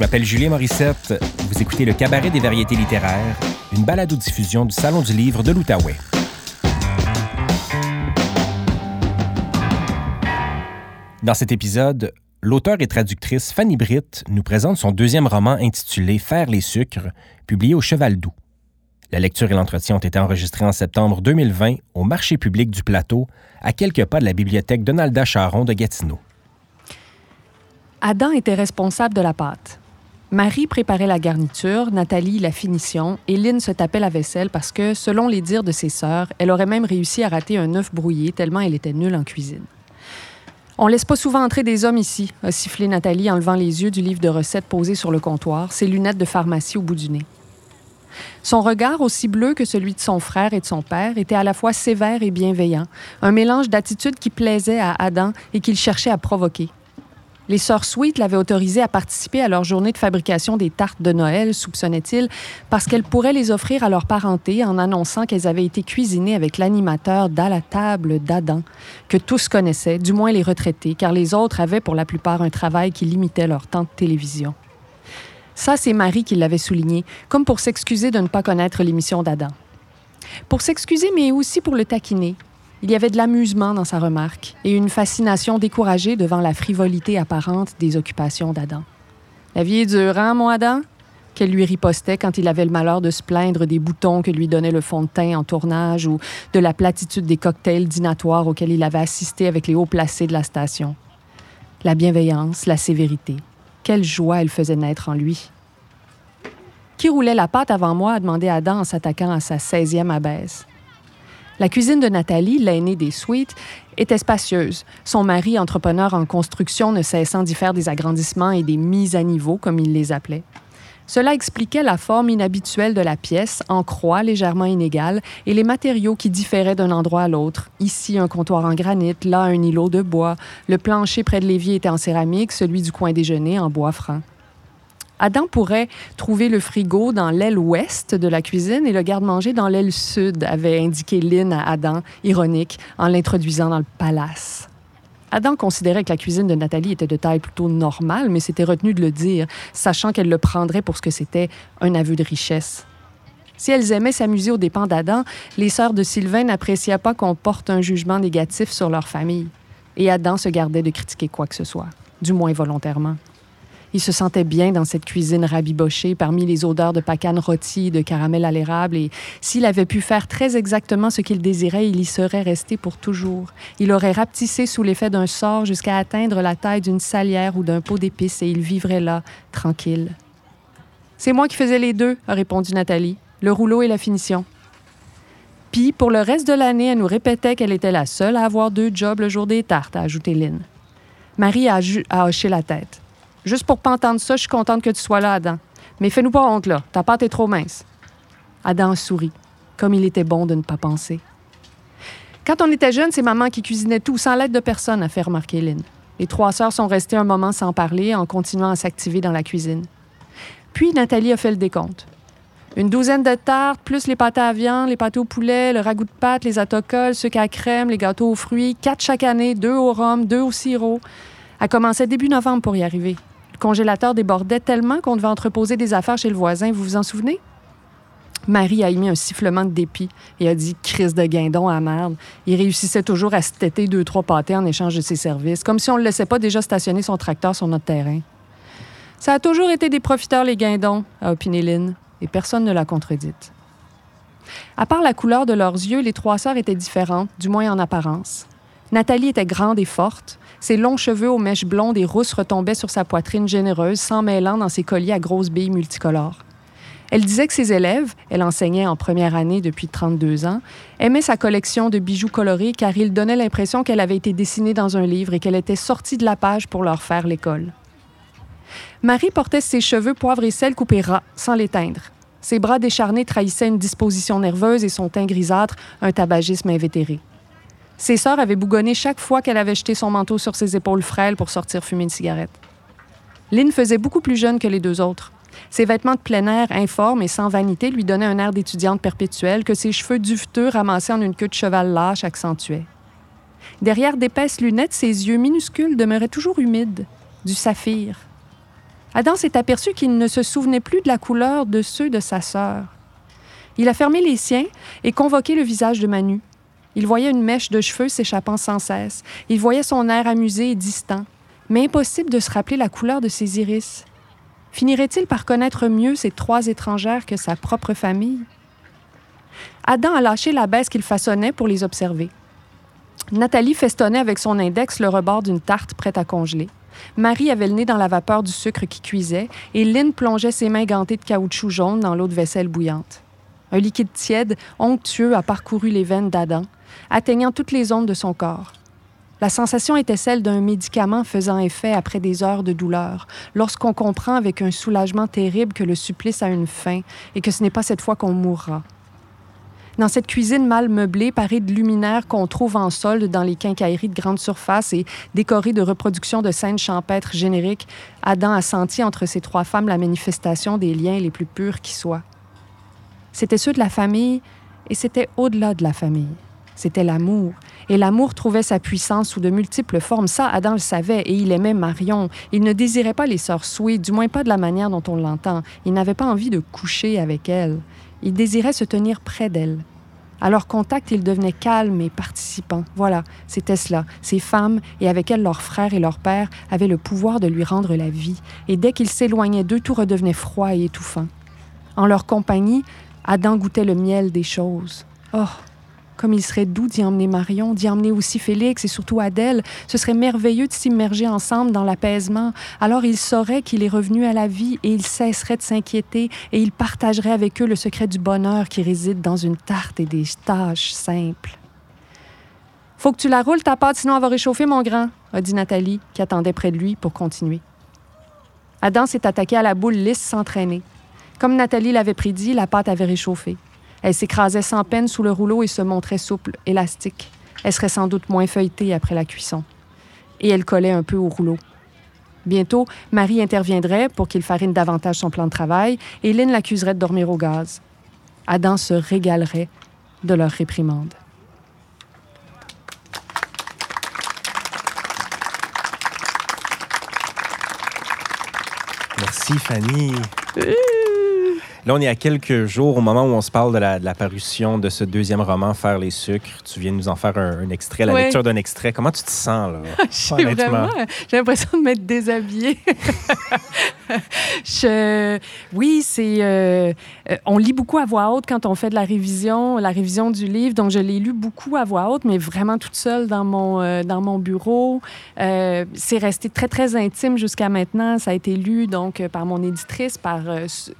Je m'appelle Julien Morissette. Vous écoutez le Cabaret des variétés littéraires, une balado-diffusion du Salon du livre de l'Outaouais. Dans cet épisode, l'auteur et traductrice Fanny Britt nous présente son deuxième roman intitulé Faire les sucres, publié au Cheval Doux. La lecture et l'entretien ont été enregistrés en septembre 2020 au marché public du Plateau, à quelques pas de la bibliothèque Donalda Charon de Gatineau. Adam était responsable de la pâte. Marie préparait la garniture, Nathalie la finition et Lynn se tapait la vaisselle parce que, selon les dires de ses sœurs, elle aurait même réussi à rater un œuf brouillé tellement elle était nulle en cuisine. On laisse pas souvent entrer des hommes ici, a sifflé Nathalie en levant les yeux du livre de recettes posé sur le comptoir, ses lunettes de pharmacie au bout du nez. Son regard, aussi bleu que celui de son frère et de son père, était à la fois sévère et bienveillant, un mélange d'attitude qui plaisait à Adam et qu'il cherchait à provoquer. Les sœurs Sweet l'avaient autorisé à participer à leur journée de fabrication des tartes de Noël, soupçonnait-il, parce qu'elles pourraient les offrir à leur parenté en annonçant qu'elles avaient été cuisinées avec l'animateur d'À la table d'Adam, que tous connaissaient, du moins les retraités, car les autres avaient pour la plupart un travail qui limitait leur temps de télévision. Ça, c'est Marie qui l'avait souligné, comme pour s'excuser de ne pas connaître l'émission d'Adam. Pour s'excuser, mais aussi pour le taquiner, il y avait de l'amusement dans sa remarque et une fascination découragée devant la frivolité apparente des occupations d'Adam. La vie est dure, hein, mon Adam? Qu'elle lui ripostait quand il avait le malheur de se plaindre des boutons que lui donnait le fond de teint en tournage ou de la platitude des cocktails dînatoires auxquels il avait assisté avec les hauts placés de la station. La bienveillance, la sévérité. Quelle joie elle faisait naître en lui. Qui roulait la pâte avant moi? a demandé Adam en s'attaquant à sa 16e abaisse. La cuisine de Nathalie, l'aînée des suites, était spacieuse. Son mari, entrepreneur en construction, ne cessant d'y faire des agrandissements et des mises à niveau, comme il les appelait. Cela expliquait la forme inhabituelle de la pièce, en croix légèrement inégale, et les matériaux qui différaient d'un endroit à l'autre. Ici, un comptoir en granit, là, un îlot de bois. Le plancher près de l'évier était en céramique, celui du coin déjeuner en bois franc. Adam pourrait trouver le frigo dans l'aile ouest de la cuisine et le garde-manger dans l'aile sud, avait indiqué Lynn à Adam, ironique, en l'introduisant dans le palace. Adam considérait que la cuisine de Nathalie était de taille plutôt normale, mais s'était retenu de le dire, sachant qu'elle le prendrait pour ce que c'était, un aveu de richesse. Si elles aimaient s'amuser aux dépens d'Adam, les sœurs de Sylvain n'appréciaient pas qu'on porte un jugement négatif sur leur famille. Et Adam se gardait de critiquer quoi que ce soit, du moins volontairement. Il se sentait bien dans cette cuisine rabibochée parmi les odeurs de pacane rôti et de caramel à l'érable et s'il avait pu faire très exactement ce qu'il désirait, il y serait resté pour toujours. Il aurait rapetissé sous l'effet d'un sort jusqu'à atteindre la taille d'une salière ou d'un pot d'épices et il vivrait là, tranquille. C'est moi qui faisais les deux, a répondu Nathalie, le rouleau et la finition. Puis, pour le reste de l'année, elle nous répétait qu'elle était la seule à avoir deux jobs le jour des tartes, a ajouté Lynn. Marie a hoché la tête. Juste pour pas entendre ça, je suis contente que tu sois là, Adam. Mais fais-nous pas honte, là. Ta pâte est trop mince. Adam sourit, comme il était bon de ne pas penser. Quand on était jeune, c'est maman qui cuisinait tout, sans l'aide de personne, a fait remarquer Lynn. Les trois sœurs sont restées un moment sans parler, en continuant à s'activer dans la cuisine. Puis Nathalie a fait le décompte. Une douzaine de tartes, plus les pâtes à viande, les pâtes au poulet, le ragoût de pâte, les autocolles, sucre à crème, les gâteaux aux fruits, quatre chaque année, deux au rhum, deux au sirop. Elle commençait début novembre pour y arriver congélateur débordait tellement qu'on devait entreposer des affaires chez le voisin. Vous vous en souvenez? Marie a émis un sifflement de dépit et a dit crise de guindon à merde. Il réussissait toujours à se têter deux, trois pâtés en échange de ses services, comme si on ne le laissait pas déjà stationner son tracteur sur notre terrain. Ça a toujours été des profiteurs, les guindons, a opiné Lynn, et personne ne l'a contredite. À part la couleur de leurs yeux, les trois sœurs étaient différentes, du moins en apparence. Nathalie était grande et forte, ses longs cheveux aux mèches blondes et rousses retombaient sur sa poitrine généreuse, s'en mêlant dans ses colliers à grosses billes multicolores. Elle disait que ses élèves, elle enseignait en première année depuis 32 ans, aimaient sa collection de bijoux colorés car il donnait l'impression qu'elle avait été dessinée dans un livre et qu'elle était sortie de la page pour leur faire l'école. Marie portait ses cheveux poivre et sel coupés ras, sans les teindre. Ses bras décharnés trahissaient une disposition nerveuse et son teint grisâtre, un tabagisme invétéré. Ses sœurs avaient bougonné chaque fois qu'elle avait jeté son manteau sur ses épaules frêles pour sortir fumer une cigarette. Lynn faisait beaucoup plus jeune que les deux autres. Ses vêtements de plein air, informes et sans vanité, lui donnaient un air d'étudiante perpétuelle que ses cheveux duveteux ramassés en une queue de cheval lâche accentuaient. Derrière d'épaisses lunettes, ses yeux minuscules demeuraient toujours humides, du saphir. Adam s'est aperçu qu'il ne se souvenait plus de la couleur de ceux de sa sœur. Il a fermé les siens et convoqué le visage de Manu. Il voyait une mèche de cheveux s'échappant sans cesse. Il voyait son air amusé et distant. Mais impossible de se rappeler la couleur de ses iris. Finirait-il par connaître mieux ces trois étrangères que sa propre famille? Adam a lâché la baisse qu'il façonnait pour les observer. Nathalie festonnait avec son index le rebord d'une tarte prête à congeler. Marie avait le nez dans la vapeur du sucre qui cuisait et Lynn plongeait ses mains gantées de caoutchouc jaune dans l'eau de vaisselle bouillante. Un liquide tiède, onctueux, a parcouru les veines d'Adam, atteignant toutes les ondes de son corps. La sensation était celle d'un médicament faisant effet après des heures de douleur, lorsqu'on comprend avec un soulagement terrible que le supplice a une fin et que ce n'est pas cette fois qu'on mourra. Dans cette cuisine mal meublée, parée de luminaires qu'on trouve en solde dans les quincailleries de grande surface et décorée de reproductions de scènes champêtres génériques, Adam a senti entre ces trois femmes la manifestation des liens les plus purs qui soient. C'était ceux de la famille et c'était au-delà de la famille. C'était l'amour. Et l'amour trouvait sa puissance sous de multiples formes. Ça, Adam le savait et il aimait Marion. Il ne désirait pas les sœurs Soué, du moins pas de la manière dont on l'entend. Il n'avait pas envie de coucher avec elles. Il désirait se tenir près d'elles. À leur contact, il devenait calme et participant. Voilà, c'était cela. Ces femmes, et avec elles leurs frères et leurs pères, avaient le pouvoir de lui rendre la vie. Et dès qu'il s'éloignait d'eux, tout redevenait froid et étouffant. En leur compagnie, Adam goûtait le miel des choses. Oh, comme il serait doux d'y emmener Marion, d'y emmener aussi Félix et surtout Adèle. Ce serait merveilleux de s'immerger ensemble dans l'apaisement. Alors il saurait qu'il est revenu à la vie et il cesserait de s'inquiéter et il partagerait avec eux le secret du bonheur qui réside dans une tarte et des tâches simples. Faut que tu la roules ta pâte, sinon elle va réchauffer, mon grand, a dit Nathalie, qui attendait près de lui pour continuer. Adam s'est attaqué à la boule lisse sans traîner. Comme Nathalie l'avait prédit, la pâte avait réchauffé. Elle s'écrasait sans peine sous le rouleau et se montrait souple, élastique. Elle serait sans doute moins feuilletée après la cuisson. Et elle collait un peu au rouleau. Bientôt, Marie interviendrait pour qu'il farine davantage son plan de travail et Lynn l'accuserait de dormir au gaz. Adam se régalerait de leur réprimande. Merci, Fanny. Là, on est à quelques jours au moment où on se parle de la, de la parution de ce deuxième roman, Faire les sucres. Tu viens de nous en faire un, un extrait, la Ouais. lecture d'un extrait. Comment tu te sens, là? J'ai vraiment, j'ai l'impression de m'être déshabillée. Je- oui, c'est, euh, euh, on lit beaucoup à voix haute quand on fait de la révision, la révision du livre. Donc, je l'ai lu beaucoup à voix haute, mais vraiment toute seule dans mon, euh, dans mon bureau. Euh, c'est resté très, très intime jusqu'à maintenant. Ça a été lu donc par mon éditrice, par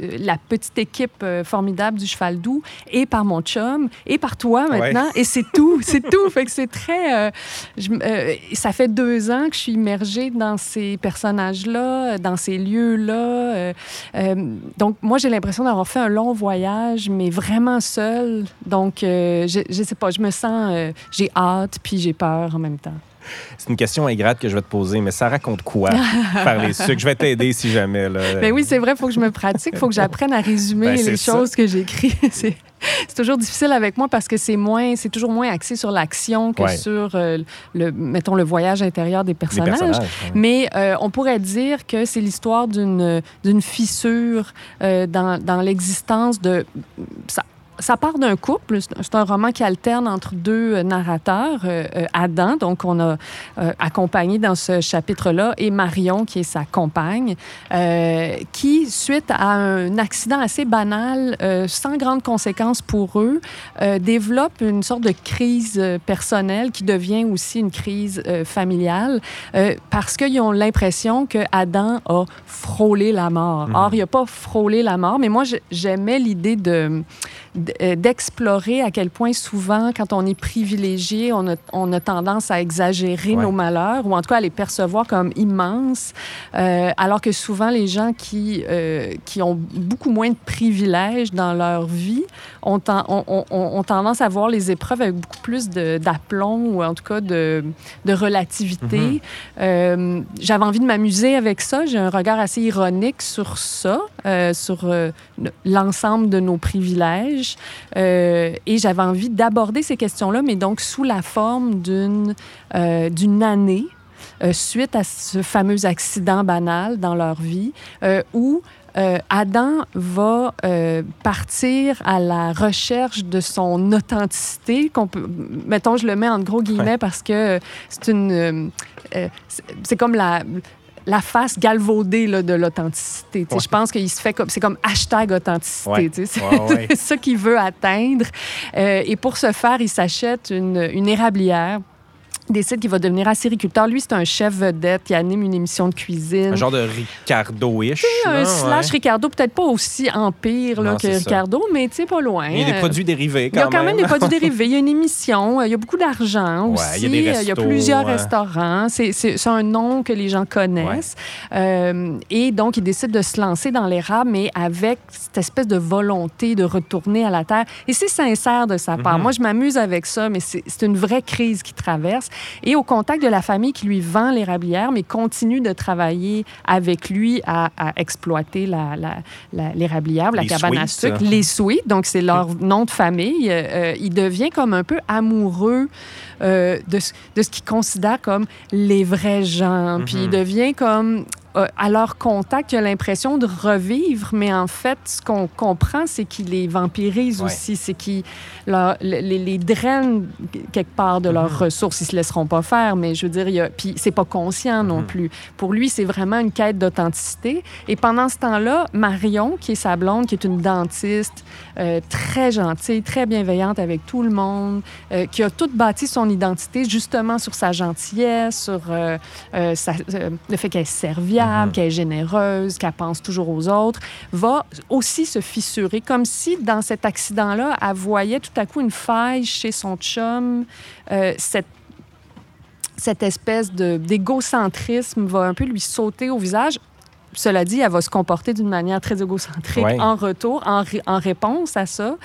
la petite équipe euh, formidable du Cheval Doux et par mon chum et par toi maintenant. Et c'est tout, c'est tout. Fait que c'est très... euh, je euh, ça fait deux ans que je suis immergée dans ces personnages-là, dans ces lieux-là. Euh, donc, moi, j'ai l'impression d'avoir fait un long voyage, mais vraiment seule. Donc, je, je sais pas, je me sens... j'ai hâte, puis j'ai peur en même temps. C'est une question ingrate que je vais te poser, mais ça raconte quoi, Faire les sucres? Je vais t'aider si jamais, là. Ben oui, c'est vrai, il faut que je me pratique, il faut que j'apprenne à résumer Ben, les ça. choses que j'écris. C'est toujours difficile avec moi parce que c'est moins, c'est toujours moins axé sur l'action que Ouais. sur, euh, le, mettons, le voyage intérieur des personnages. personnages. ouais. Mais euh, on pourrait dire que c'est l'histoire d'une d'une fissure euh, dans, dans l'existence de... Ça, ça part d'un couple. C'est un roman qui alterne entre deux euh, narrateurs, euh, euh, Adam, donc on a euh, accompagné dans ce chapitre-là, et Marion, qui est sa compagne, euh, qui, suite à un accident assez banal, sans grandes conséquences pour eux, développe une sorte de crise personnelle qui devient aussi une crise familiale parce qu'ils ont l'impression que Adam a frôlé la mort. Mhm. Or, il n'a pas frôlé la mort, mais moi, j'aimais l'idée de d'explorer à quel point souvent, quand on est privilégié, on a, on a tendance à exagérer Ouais. nos malheurs ou en tout cas à les percevoir comme immenses, euh, alors que souvent les gens qui, euh, qui ont beaucoup moins de privilèges dans leur vie ont, ten- ont- ont- ont- tendance à voir les épreuves avec beaucoup plus d'aplomb ou en tout cas de, de relativité. Mhm. Euh, J'avais envie de m'amuser avec ça. J'ai un regard assez ironique sur ça, euh, sur euh, le- l'ensemble de nos privilèges. Euh, et j'avais envie d'aborder ces questions-là, mais donc sous la forme d'une euh, d'une année. suite à ce fameux accident banal dans leur vie, où Adam va partir à la recherche de son authenticité. Qu'on peut, mettons, je le mets en gros guillemets parce que c'est une, c'est comme la, la face galvaudée là, de l'authenticité. Je pense qu'il se fait comme c'est comme hashtag authenticité. C'est ça qu'il veut atteindre. Euh, et pour ce faire, il s'achète une, une érablière décide qu'il va devenir acériculteur. Lui, c'est un chef vedette qui anime une émission de cuisine. Un genre de Ricardo-ish. Un slash Ricardo, peut-être pas aussi empire là, que Ricardo, mais tu sais, pas loin. Il y a des produits dérivés quand même. Il y a quand même, des produits dérivés. Il y a une émission, il y a beaucoup d'argent aussi. Il y, a il y a plusieurs restaurants. C'est un nom que les gens connaissent. Euh, et donc, il décide de se lancer dans l'érable, mais avec cette espèce de volonté de retourner à la terre. Et c'est sincère de sa part. Mhm. Moi, je m'amuse avec ça, mais c'est une vraie crise qui traverse et au contact de la famille qui lui vend l'érablière, mais continue de travailler avec lui à, exploiter l'érablière, la, la, la cabane à sucre, les sweets. Donc, c'est leur nom de famille. Euh, il devient comme un peu amoureux euh, de, de, ce qu'il considère comme les vrais gens. Puis il mm-hmm. devient comme euh, à leur contact, il a l'impression de revivre, mais en fait, ce qu'on comprend, c'est qu'il les vampirise aussi, c'est qu'il les, les, draine quelque part de leurs mm-hmm. ressources. Ils se laisseront pas faire, mais je veux dire, il a... puis c'est pas conscient non mm-hmm. plus. Pour lui, c'est vraiment une quête d'authenticité. Et pendant ce temps-là, Marion, qui est sa blonde, qui est une dentiste euh, très gentille, très bienveillante avec tout le monde, euh, qui a tout bâti son identité justement sur sa gentillesse, sur le fait qu'elle est serviable Mhm. qu'elle est généreuse, qu'elle pense toujours aux autres, va aussi se fissurer, comme si dans cet accident-là, elle voyait tout à coup une faille chez son chum, euh, cette cette espèce d'égocentrisme va un peu lui sauter au visage cela dit, elle va se comporter d'une manière très égocentrique en retour, en, en, réponse à ça.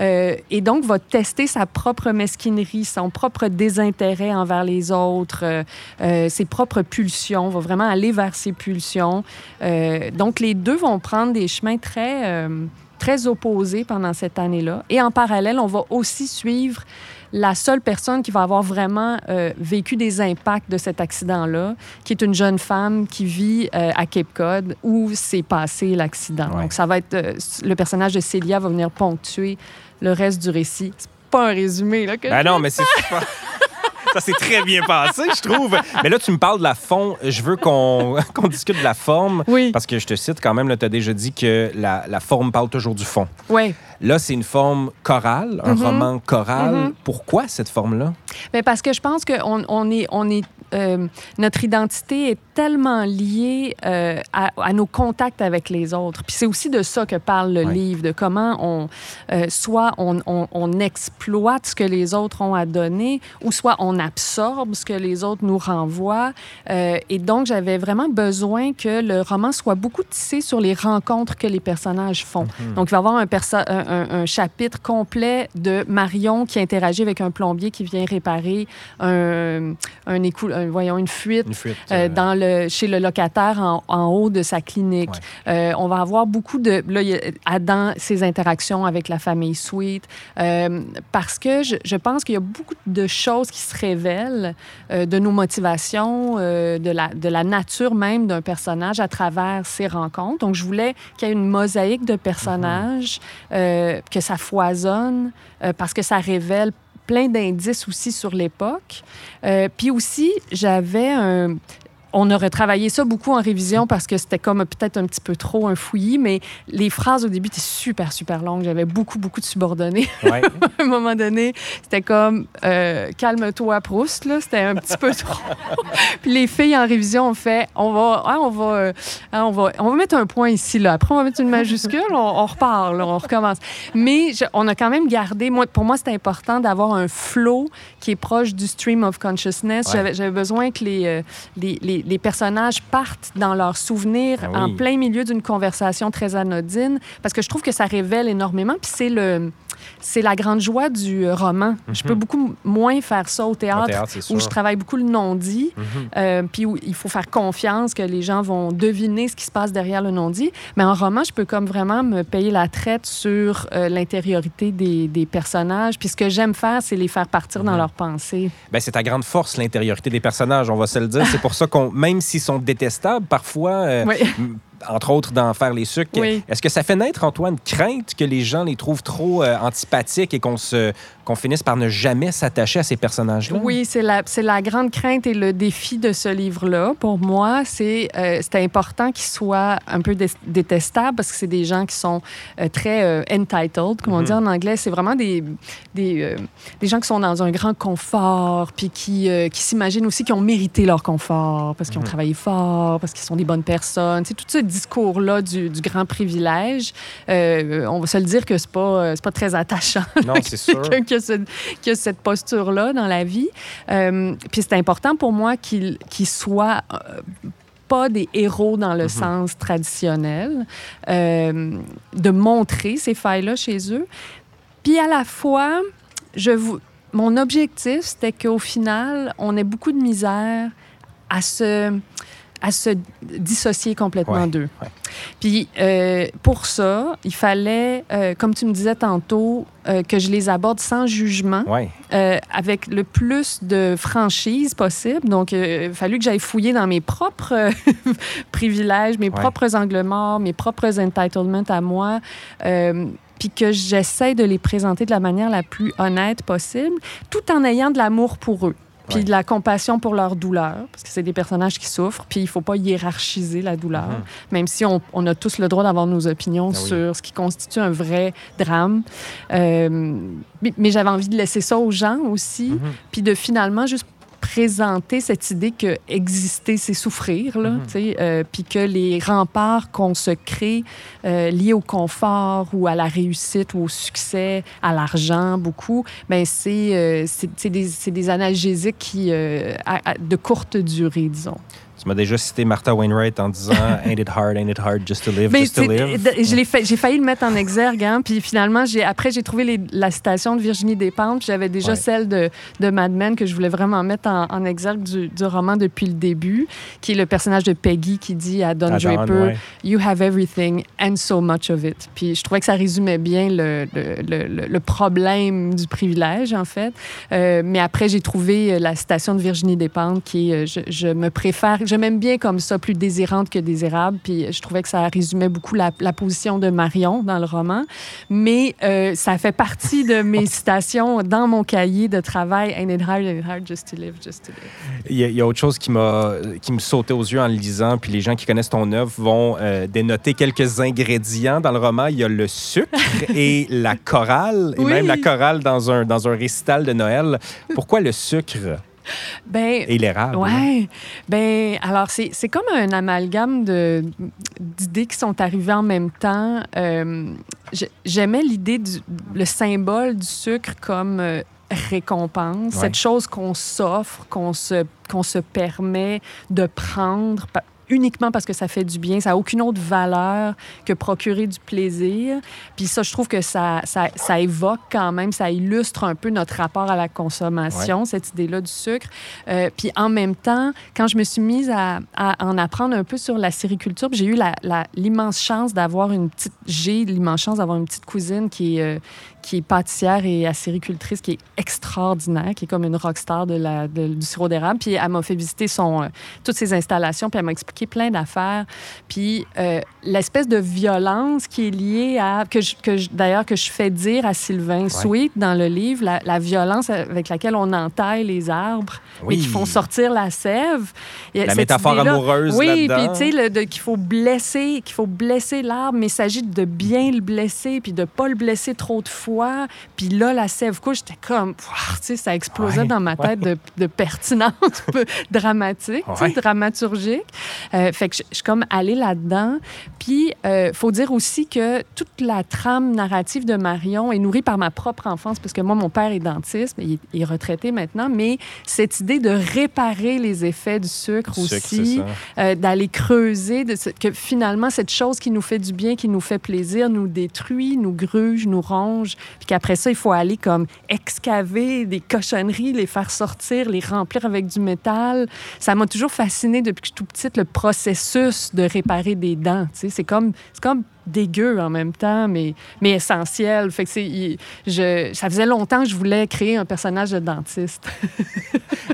Euh, et donc, va tester sa propre mesquinerie, son propre désintérêt envers les autres, euh, euh, ses propres pulsions, va vraiment aller vers ses pulsions. donc, les deux vont prendre des chemins très, très opposés pendant cette année-là. Et en parallèle, on va aussi suivre la seule personne qui va avoir vraiment euh, vécu des impacts de cet accident-là, qui est une jeune femme qui vit euh, à Cape Cod où s'est passé l'accident. Donc, ça va être... Euh, le personnage de Célia va venir ponctuer le reste du récit. C'est pas un résumé, là, que ben non, mais c'est Ça s'est très bien passé, je trouve. Mais là, tu me parles de la forme. Je veux qu'on discute de la forme. Oui. Parce que je te cite quand même, tu as déjà dit que la, la, forme parle toujours du fond. Oui. Là, c'est une forme chorale, un mm-hmm. roman choral. Mm-hmm. Pourquoi cette forme-là? Mais parce que je pense qu'on on est, on est euh, notre identité est tellement liée euh, à, nos contacts avec les autres. Puis c'est aussi de ça que parle le livre, de comment on, euh, soit on, on, exploite ce que les autres ont à donner, ou soit on absorbe ce que les autres nous renvoient. et donc, j'avais vraiment besoin que le roman soit beaucoup tissé sur les rencontres que les personnages font. Mm-hmm. Donc, il va y avoir un, un, un, chapitre complet de Marion qui interagit avec un plombier qui vient réparer un, un, voyons, une fuite, euh, euh, dans le, chez le locataire en, en haut de sa clinique. Euh, on va avoir beaucoup de... Là, y a, dans ses interactions avec la famille Sweet, parce que je, je pense qu'il y a beaucoup de choses qui se révèlent de nos motivations, de, la, de la nature même d'un personnage à travers ses rencontres. Donc, je voulais qu'il y ait une mosaïque de personnages, mm-hmm. que ça foisonne, parce que ça révèle plein d'indices aussi sur l'époque. Euh, puis aussi, j'avais un, on aurait travaillé ça beaucoup en révision parce que c'était comme peut-être un petit peu trop un fouillis, mais les phrases au début étaient super, super longues. J'avais beaucoup, beaucoup de subordonnés. à un moment donné, c'était comme euh, calme-toi, Proust, là. C'était un petit peu trop. Puis les filles en révision ont fait on va, hein, on, va, euh, hein, on, va, on va mettre un point ici, là. Après, on va mettre une majuscule, on, repart, on recommence. Mais on a quand même gardé, moi, pour moi, c'était important d'avoir un flow qui est proche du stream of consciousness. J'avais besoin que les, euh, les les, personnages partent dans leurs souvenirs Ah en plein milieu d'une conversation très anodine, parce que je trouve que ça révèle énormément. Puis c'est le, c'est la grande joie du euh, roman. Je peux beaucoup moins faire ça au théâtre, Mhm. où je travaille beaucoup le non-dit, Mhm. euh, puis où il faut faire confiance que les gens vont deviner ce qui se passe derrière le non-dit. Mais en roman, je peux comme vraiment me payer la traite sur euh, l'intériorité des, des personnages. Puis ce que j'aime faire, c'est les faire partir Mhm. dans leurs pensées. Ben, c'est ta grande force, l'intériorité des personnages, on va se le dire. C'est pour ça qu'on, même s'ils sont détestables, parfois, euh, Oui. Entre autres dans Faire les sucres, Oui. est-ce que ça fait naître en toi une crainte que les gens les trouvent trop euh, antipathiques et qu'on, se, qu'on finisse par ne jamais s'attacher à ces personnages-là? Oui, c'est la, la grande crainte et le défi de ce livre-là. Pour moi, c'est euh, important qu'il soit un peu dé- détestable parce que c'est des gens qui sont euh, très entitled, comme on Mhm. dit en anglais. C'est vraiment des, des, des gens qui sont dans un grand confort, puis qui, qui s'imaginent aussi qu'ils ont mérité leur confort parce qu'ils ont Mhm. travaillé fort, parce qu'ils sont des bonnes personnes. C'est tout ce discours-là du, du grand privilège. Euh, on va se le dire que c'est pas, euh, pas très attachant Non, c'est sûr. a, ce- qui a cette posture-là dans la vie. Euh, puis c'est important pour moi qu'il qu'il soit pas des héros dans le Mhm. sens traditionnel, euh, de montrer ces failles-là chez eux. Puis à la fois, je vous, mon objectif, c'était qu'au final, on ait beaucoup de misère à se, à se dissocier complètement Ouais, d'eux. ouais. Puis euh, pour ça, il fallait, euh, comme tu me disais tantôt, euh, que je les aborde sans jugement, avec le plus de franchise possible. Donc, il a fallu que j'aille fouiller dans mes propres privilèges, mes propres angles morts, mes propres entitlements à moi. puis que j'essaie de les présenter de la manière la plus honnête possible, tout en ayant de l'amour pour eux. Puis Ouais. de la compassion pour leur douleur, parce que c'est des personnages qui souffrent, puis il faut pas hiérarchiser la douleur, Mhm. même si on, on a tous le droit d'avoir nos opinions Ah oui. sur ce qui constitue un vrai drame. Euh, mais mais j'avais envie de laisser ça aux gens aussi, Mhm. puis de finalement juste présenter cette idée que exister, c'est souffrir, là, Mhm. tu sais, euh, puis que les remparts qu'on se crée euh, liés au confort ou à la réussite ou au succès, à l'argent, beaucoup, ben c'est euh, des, analgésiques qui, euh, à- à- de courte durée, disons. Tu m'as déjà cité Martha Wainwright en disant Ain't it hard, ain't it hard just to live, Mais just to live? j'ai failli le mettre en exergue, hein, puis finalement, après, j'ai trouvé les- la citation de Virginie Despentes, puis j'avais déjà Ouais. celle de, de Mad Men que je voulais vraiment mettre en, en exergue du, du roman depuis le début, qui est le personnage de Peggy qui dit à Don À Draper ouais. You have everything and so much of it. Puis je trouvais que ça résumait bien le, le, le- le- le problème du privilège, en fait. Euh, mais après, j'ai trouvé euh, la citation de Virginie Despentes qui est euh, je, je me préfère, je m'aime bien comme ça, plus désirante que désirable. Puis je trouvais que ça résumait beaucoup la, la position de Marion dans le roman. Mais euh, ça fait partie de mes citations dans mon cahier de travail. Ain't it hard, it hard just to live, just. Il y, a, il y a autre chose qui m'a qui me sautait aux yeux en le lisant, puis les gens qui connaissent ton œuvre vont euh, dénoter quelques ingrédients dans le roman. Il y a le sucre et la chorale, et Oui. même la chorale dans un, dans un récital de Noël. Pourquoi le sucre Ben, et l'érable? Ouais. Ben, alors, c'est c'est comme un amalgame de- d'idées qui sont arrivées en même temps. Euh, j'ai- J'aimais l'idée du le symbole du sucre comme euh, récompense, Ouais. cette chose qu'on s'offre, qu'on se, qu'on se permet de prendre uniquement parce que ça fait du bien. Ça n'a aucune autre valeur que procurer du plaisir. Puis ça, je trouve que ça, ça, ça évoque quand même, ça illustre un peu notre rapport à la consommation, cette idée-là du sucre. Euh, puis en même temps, quand je me suis mise à, à en apprendre un peu sur la sériculture, j'ai eu l'immense chance d'avoir une petite... J'ai l'immense chance d'avoir une petite cousine qui est, euh, qui est pâtissière et acéricultrice, qui est extraordinaire, qui est comme une rockstar de la, de- du sirop d'érable. Puis elle m'a fait visiter son, euh, toutes ses installations, puis elle m'a expliqué plein d'affaires. Puis euh, l'espèce de violence qui est liée à... que, je- que je- D'ailleurs, que je fais dire à Sylvain Sweet dans le livre, la, la violence avec laquelle on entaille les arbres, mais Oui. qui font sortir la sève. A La métaphore amoureuse Oui, puis tu sais, qu'il faut blesser, qu'il faut blesser l'arbre, mais il s'agit de bien le blesser, puis de pas le blesser trop de fois. Quoi? Puis là, la sève couche, j'étais comme, tu sais, ça explosait dans ma tête de, de, pertinence dramatique, dramaturgique. Euh, fait que je, suis comme allée là-dedans. Puis, euh, faut dire aussi que toute la trame narrative de Marion est nourrie par ma propre enfance, parce que moi, mon père est dentiste, il, il est retraité maintenant, mais cette idée de réparer les effets du sucre, aussi, euh, d'aller creuser, de que finalement, cette chose qui nous fait du bien, qui nous fait plaisir, nous détruit, nous gruge, nous ronge, puis qu'après ça, il faut aller comme excaver des cochonneries, les faire sortir, les remplir avec du métal. Ça m'a toujours fasciné depuis que je suis tout petite, le processus de réparer des dents. C'est comme, comme dégueu en même temps, mais, mais essentiel. Fait que je, ça faisait longtemps que je voulais créer un personnage de dentiste.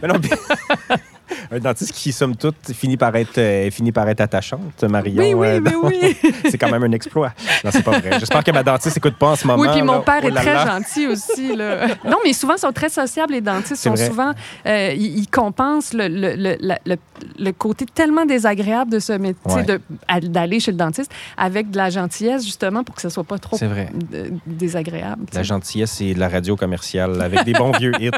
mais non, un dentiste qui, somme toute, finit par être, euh, finit par être attachante, Marion. Oui, oui, euh, oui. c'est quand même un exploit. Non, c'est pas vrai. J'espère que ma dentiste n'écoute pas en ce moment. Oui, puis mon père oh est très gentil aussi. Là. non, mais souvent, ils sont très sociables, les dentistes. sont souvent... Euh, ils, compensent le, le, le, le, côté tellement désagréable de ce métier, d'aller chez le dentiste, avec de la gentillesse, justement, pour que ce soit pas trop vrai. désagréable. La gentillesse et de la radio commerciale, avec des bons vieux hits.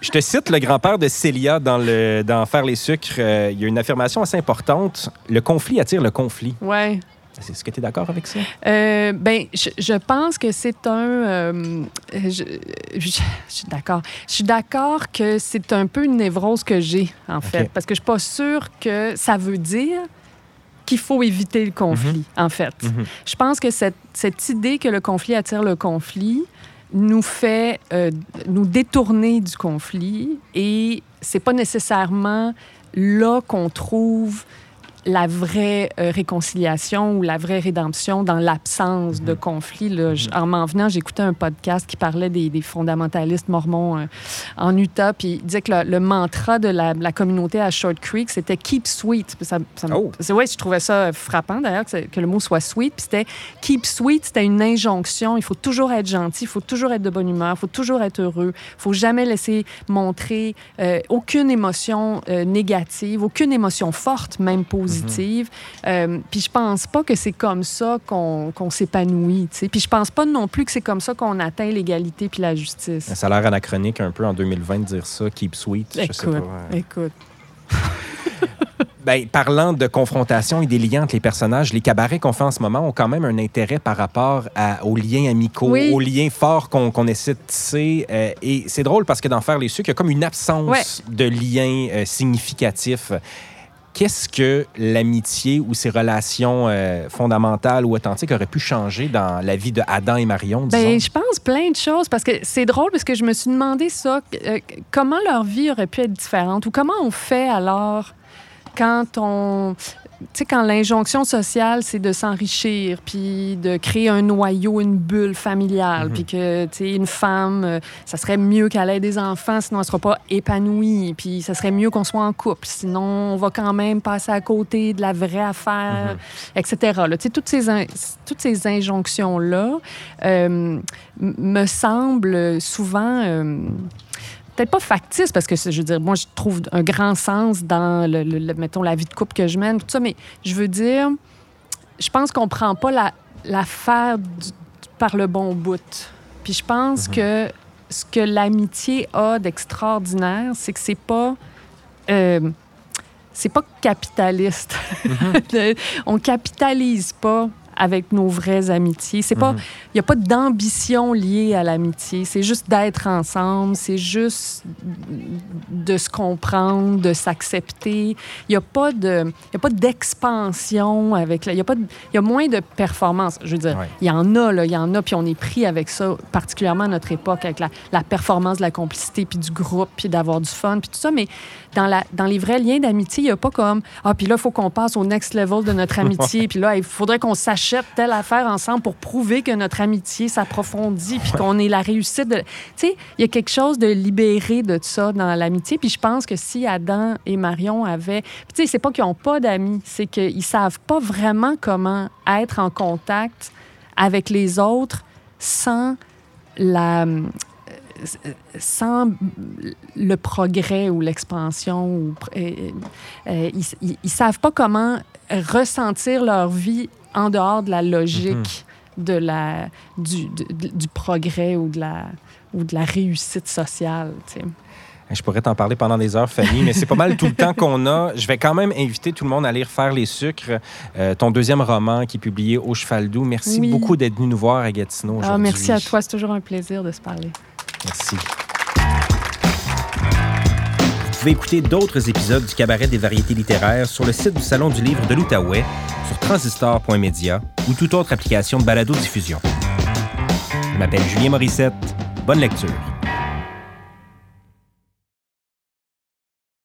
Je te cite le grand-père de Célia dans le dans Faire les sucres, euh, il y a une affirmation assez importante. Le conflit attire le conflit. Oui. Est-ce que tu es d'accord avec ça? Euh, ben, je, pense que c'est un. Euh, je, suis d'accord. Je suis d'accord que c'est un peu une névrose que j'ai, en fait, parce que je suis pas sûre que ça veut dire qu'il faut éviter le conflit, mhm. en fait. Mhm. Je pense que cette, cette idée que le conflit attire le conflit, nous fait euh, nous détourner du conflit et c'est pas nécessairement là qu'on trouve la vraie euh, réconciliation ou la vraie rédemption dans l'absence de mhm. conflit. Là. Mhm. En m'en venant, j'écoutais un podcast qui parlait des, fondamentalistes mormons euh, en Utah, puis il disait que le, mantra de la, communauté à Short Creek, c'était Keep Sweet. Ça, oh. ouais, je trouvais ça frappant d'ailleurs que, que, le mot soit sweet. Puis c'était Keep Sweet, c'était une injonction. Il faut toujours être gentil, il faut toujours être de bonne humeur, il faut toujours être heureux, il faut jamais laisser montrer euh, aucune émotion négative, aucune émotion forte, même positive. Euh, puis je pense pas que c'est comme ça qu'on s'épanouit. Puis je pense pas non plus que c'est comme ça qu'on atteint l'égalité puis la justice. Ça a l'air anachronique un peu en 2020 de dire ça, keep sweet. Écoute, je sais pas. écoute. Ben, parlant de confrontation et des liens entre les personnages, les cabarets qu'on fait en ce moment ont quand même un intérêt par rapport aux liens amicaux, aux liens forts qu'on essaie de tisser. Euh, et c'est drôle parce que dans Faire les sucres, il y a comme une absence de liens euh, significatifs qu'est-ce que l'amitié ou ces relations euh, fondamentales ou authentiques auraient pu changer dans la vie de Adam et Marion, Bien, je pense plein de choses parce que c'est drôle parce que je me suis demandé ça, euh, comment leur vie aurait pu être différente ou comment on fait alors quand on tu sais, quand l'injonction sociale, c'est de s'enrichir, puis de créer un noyau, une bulle familiale, mhm. puis que, tu sais, une femme, euh, ça serait mieux qu'elle ait des enfants, sinon elle ne sera pas épanouie, puis ça serait mieux qu'on soit en couple, sinon on va quand même passer à côté de la vraie affaire, mhm. etc. Tu sais, toutes ces, toutes ces injonctions-là euh, me semblent souvent... Euh, peut-être pas factice, parce que, je veux dire, moi, je trouve un grand sens dans, le, mettons, la vie de couple que je mène, tout ça, mais je veux dire, je pense qu'on prend pas l'affaire par le bon bout. Puis je pense mhm. que ce que l'amitié a d'extraordinaire, c'est que c'est pas... Euh, c'est pas capitaliste. Mhm. On capitalise pas avec nos vraies amitiés. C'est pas, il mhm. n'y a pas d'ambition liée à l'amitié. C'est juste d'être ensemble. C'est juste de se comprendre, de s'accepter. Il n'y a pas de, il a pas d'expansion avec. Il y a pas, il y a moins de performance. Je veux dire, il y en a là, il y en a. Puis on est pris avec ça, particulièrement à notre époque, avec la, la performance de la complicité, puis du groupe, puis d'avoir du fun, puis tout ça. Mais dans la, dans les vrais liens d'amitié, il n'y a pas comme ah puis là il faut qu'on passe au next level de notre amitié, puis là il faudrait qu'on telle affaire ensemble pour prouver que notre amitié s'approfondit puis qu'on est la réussite de... Tu sais, il y a quelque chose de libéré de ça dans l'amitié. Puis je pense que si Adam et Marion avaient... Tu sais, c'est pas qu'ils n'ont pas d'amis, c'est qu'ils savent pas vraiment comment être en contact avec les autres sans la sans le progrès ou l'expansion, ils, ils, savent pas comment ressentir leur vie en dehors de la logique de la, du, du progrès ou de la, ou de la réussite sociale. Je pourrais t'en parler pendant des heures, Fanny, mais c'est pas mal tout le temps qu'on a. Je vais quand même inviter tout le monde à lire Faire les sucres, euh, ton deuxième roman qui est publié au Cheval Doux. Merci beaucoup d'être venu nous voir à Gatineau ah, aujourd'hui. merci à toi, c'est toujours un plaisir de se parler. Merci. Vous pouvez écouter d'autres épisodes du Cabaret des variétés littéraires sur le site du Salon du livre de l'Outaouais, sur transistor.media ou toute autre application de balado-diffusion. Je m'appelle Julien Morissette. Bonne lecture.